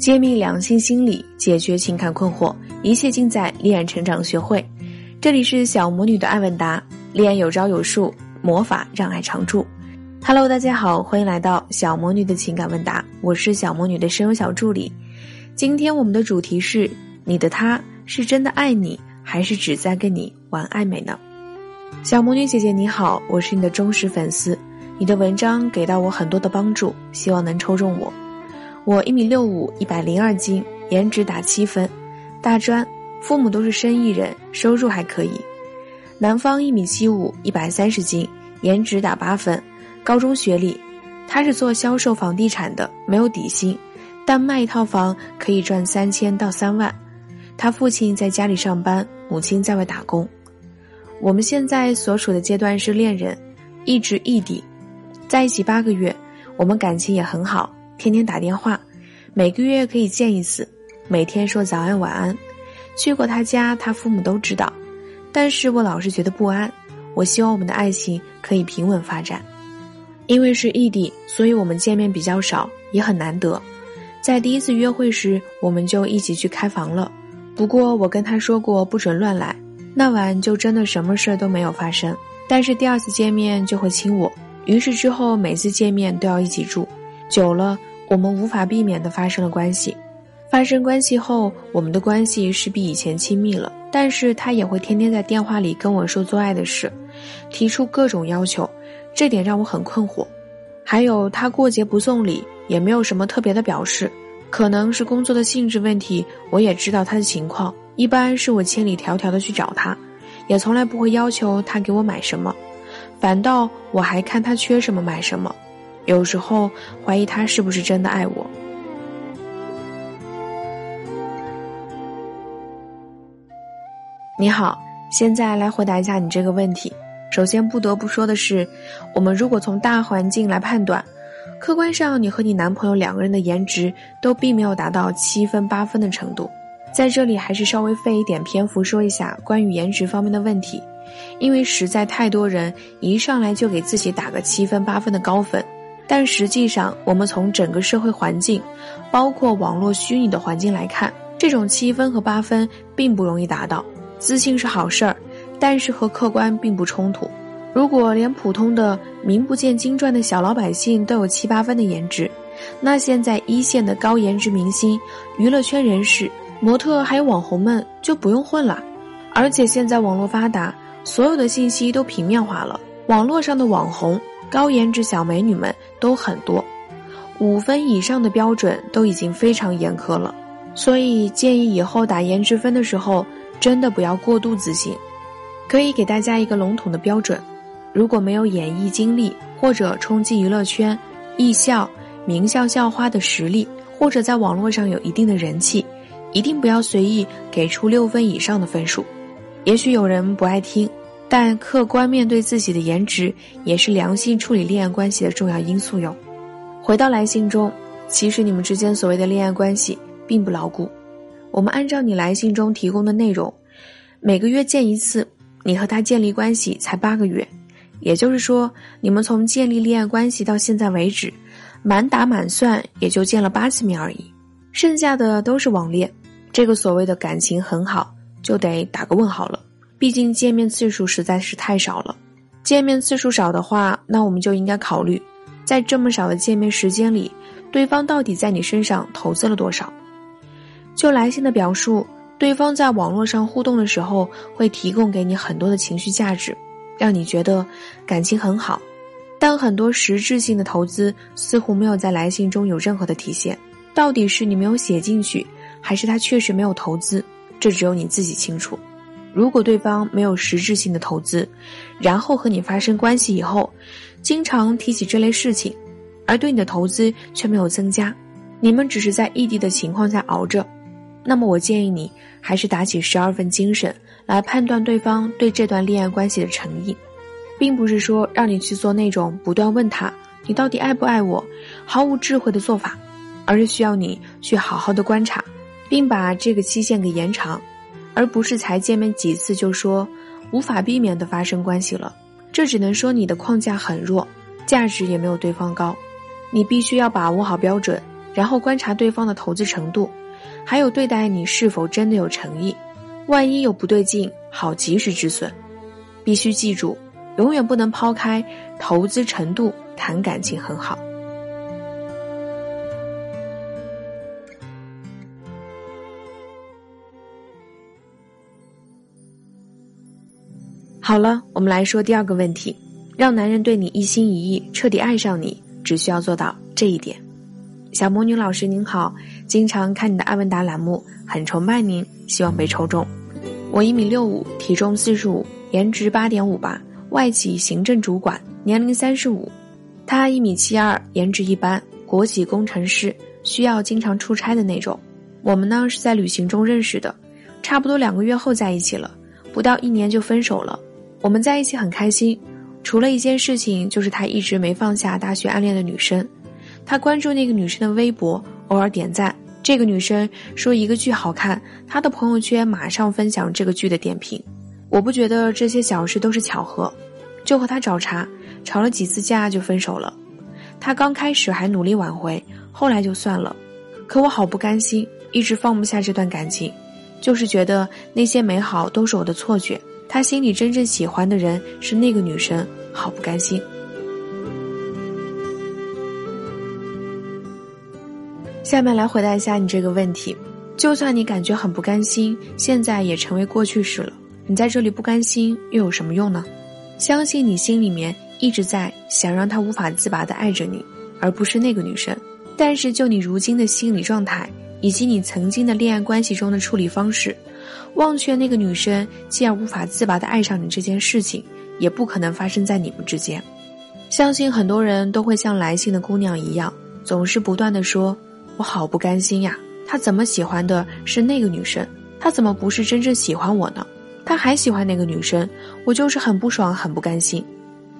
揭秘两性心理，解决情感困惑，一切尽在恋爱成长学会。这里是小魔女的爱问答，恋爱有招有术，魔法让爱常驻。Hello，大家好，欢迎来到小魔女的情感问答，我是小魔女的声优小助理。今天我们的主题是：你的他是真的爱你，还是只在跟你玩暧昧呢？小魔女姐姐你好，我是你的忠实粉丝，你的文章给到我很多的帮助，希望能抽中我。我一米六五，一百零二斤，颜值打七分，大专，父母都是生意人，收入还可以。男方一米七五，一百三十斤，颜值打八分，高中学历。他是做销售房地产的，没有底薪，但卖一套房可以赚三千到三万。他父亲在家里上班，母亲在外打工。我们现在所处的阶段是恋人，一直异地，在一起八个月，我们感情也很好。天天打电话，每个月可以见一次，每天说早安晚安。去过他家，他父母都知道。但是我老是觉得不安。我希望我们的爱情可以平稳发展。因为是异地，所以我们见面比较少，也很难得。在第一次约会时，我们就一起去开房了。不过我跟他说过不准乱来，那晚就真的什么事都没有发生。但是第二次见面就会亲我，于是之后每次见面都要一起住，久了。我们无法避免的发生了关系，发生关系后，我们的关系是比以前亲密了。但是他也会天天在电话里跟我说做爱的事，提出各种要求，这点让我很困惑。还有他过节不送礼，也没有什么特别的表示，可能是工作的性质问题。我也知道他的情况，一般是我千里迢迢的去找他，也从来不会要求他给我买什么，反倒我还看他缺什么买什么。有时候怀疑他是不是真的爱我。你好，现在来回答一下你这个问题。首先不得不说的是，我们如果从大环境来判断，客观上你和你男朋友两个人的颜值都并没有达到七分八分的程度。在这里还是稍微费一点篇幅说一下关于颜值方面的问题，因为实在太多人一上来就给自己打个七分八分的高分。但实际上，我们从整个社会环境，包括网络虚拟的环境来看，这种七分和八分并不容易达到。自信是好事儿，但是和客观并不冲突。如果连普通的名不见经传的小老百姓都有七八分的颜值，那现在一线的高颜值明星、娱乐圈人士、模特还有网红们就不用混了。而且现在网络发达，所有的信息都平面化了，网络上的网红、高颜值小美女们。都很多，五分以上的标准都已经非常严苛了，所以建议以后打颜值分的时候，真的不要过度自信。可以给大家一个笼统的标准：如果没有演艺经历或者冲击娱乐圈、艺校、名校校花的实力，或者在网络上有一定的人气，一定不要随意给出六分以上的分数。也许有人不爱听。但客观面对自己的颜值，也是良性处理恋爱关系的重要因素哟。回到来信中，其实你们之间所谓的恋爱关系并不牢固。我们按照你来信中提供的内容，每个月见一次，你和他建立关系才八个月，也就是说，你们从建立恋爱关系到现在为止，满打满算也就见了八次面而已，剩下的都是网恋。这个所谓的感情很好，就得打个问号了。毕竟见面次数实在是太少了，见面次数少的话，那我们就应该考虑，在这么少的见面时间里，对方到底在你身上投资了多少？就来信的表述，对方在网络上互动的时候，会提供给你很多的情绪价值，让你觉得感情很好，但很多实质性的投资似乎没有在来信中有任何的体现。到底是你没有写进去，还是他确实没有投资？这只有你自己清楚。如果对方没有实质性的投资，然后和你发生关系以后，经常提起这类事情，而对你的投资却没有增加，你们只是在异地的情况下熬着，那么我建议你还是打起十二分精神来判断对方对这段恋爱关系的诚意，并不是说让你去做那种不断问他你到底爱不爱我，毫无智慧的做法，而是需要你去好好的观察，并把这个期限给延长。而不是才见面几次就说无法避免的发生关系了，这只能说你的框架很弱，价值也没有对方高。你必须要把握好标准，然后观察对方的投资程度，还有对待你是否真的有诚意。万一有不对劲，好及时止损。必须记住，永远不能抛开投资程度谈感情很好。好了，我们来说第二个问题：让男人对你一心一意、彻底爱上你，只需要做到这一点。小魔女老师您好，经常看你的爱问答栏目，很崇拜您，希望被抽中。我一米六五，体重四十五，颜值八点五八，外企行政主管，年龄三十五。他一米七二，颜值一般，国企工程师，需要经常出差的那种。我们呢是在旅行中认识的，差不多两个月后在一起了，不到一年就分手了。我们在一起很开心，除了一件事情，就是他一直没放下大学暗恋的女生。他关注那个女生的微博，偶尔点赞。这个女生说一个剧好看，他的朋友圈马上分享这个剧的点评。我不觉得这些小事都是巧合，就和他找茬，吵了几次架就分手了。他刚开始还努力挽回，后来就算了。可我好不甘心，一直放不下这段感情，就是觉得那些美好都是我的错觉。他心里真正喜欢的人是那个女生，好不甘心。下面来回答一下你这个问题：就算你感觉很不甘心，现在也成为过去式了。你在这里不甘心又有什么用呢？相信你心里面一直在想让他无法自拔的爱着你，而不是那个女生。但是就你如今的心理状态，以及你曾经的恋爱关系中的处理方式，忘却那个女生既然无法自拔的爱上你这件事情，也不可能发生在你们之间。相信很多人都会像来信的姑娘一样，总是不断的说。我好不甘心呀！他怎么喜欢的是那个女生？他怎么不是真正喜欢我呢？他还喜欢那个女生，我就是很不爽，很不甘心。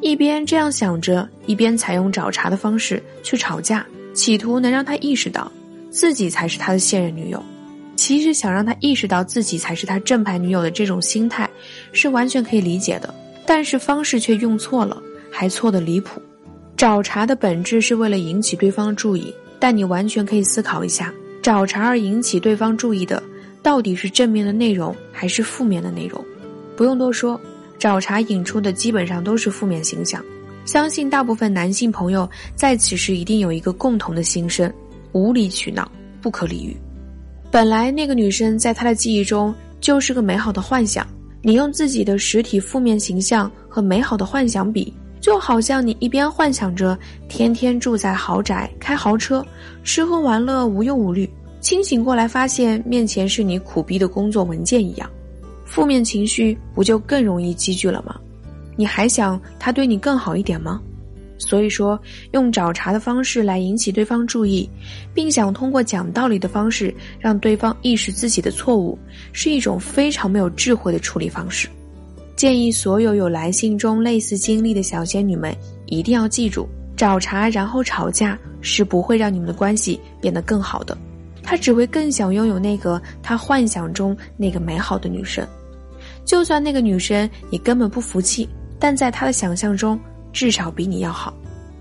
一边这样想着，一边采用找茬的方式去吵架，企图能让他意识到自己才是他的现任女友。其实想让他意识到自己才是他正牌女友的这种心态，是完全可以理解的。但是方式却用错了，还错的离谱。找茬的本质是为了引起对方注意。但你完全可以思考一下，找茬而引起对方注意的，到底是正面的内容还是负面的内容？不用多说，找茬引出的基本上都是负面形象。相信大部分男性朋友在此时一定有一个共同的心声：无理取闹，不可理喻。本来那个女生在他的记忆中就是个美好的幻想，你用自己的实体负面形象和美好的幻想比。就好像你一边幻想着天天住在豪宅、开豪车、吃喝玩乐无忧无虑，清醒过来发现面前是你苦逼的工作文件一样，负面情绪不就更容易积聚了吗？你还想他对你更好一点吗？所以说，用找茬的方式来引起对方注意，并想通过讲道理的方式让对方意识自己的错误，是一种非常没有智慧的处理方式。建议所有有来信中类似经历的小仙女们一定要记住：找茬然后吵架是不会让你们的关系变得更好的，他只会更想拥有那个他幻想中那个美好的女生。就算那个女生你根本不服气，但在他的想象中至少比你要好。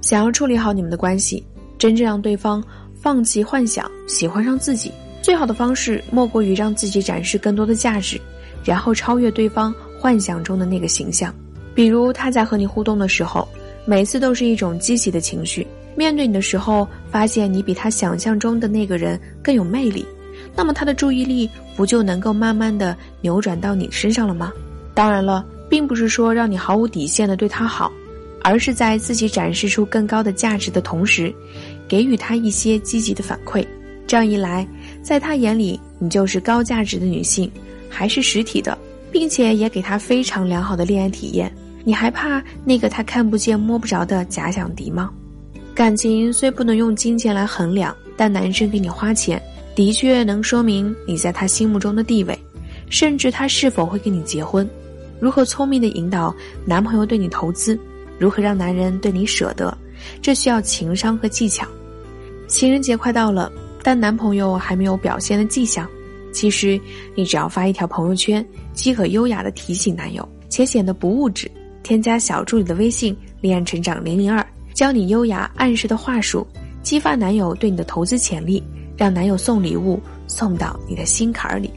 想要处理好你们的关系，真正让对方放弃幻想，喜欢上自己，最好的方式莫过于让自己展示更多的价值，然后超越对方。幻想中的那个形象，比如他在和你互动的时候，每次都是一种积极的情绪；面对你的时候，发现你比他想象中的那个人更有魅力，那么他的注意力不就能够慢慢的扭转到你身上了吗？当然了，并不是说让你毫无底线的对他好，而是在自己展示出更高的价值的同时，给予他一些积极的反馈。这样一来，在他眼里，你就是高价值的女性，还是实体的。并且也给他非常良好的恋爱体验，你还怕那个他看不见摸不着的假想敌吗？感情虽不能用金钱来衡量，但男生给你花钱，的确能说明你在他心目中的地位，甚至他是否会跟你结婚。如何聪明的引导男朋友对你投资，如何让男人对你舍得，这需要情商和技巧。情人节快到了，但男朋友还没有表现的迹象。其实，你只要发一条朋友圈，即可优雅的提醒男友，且显得不物质。添加小助理的微信“恋爱成长零零二”，教你优雅暗示的话术，激发男友对你的投资潜力，让男友送礼物送到你的心坎儿里。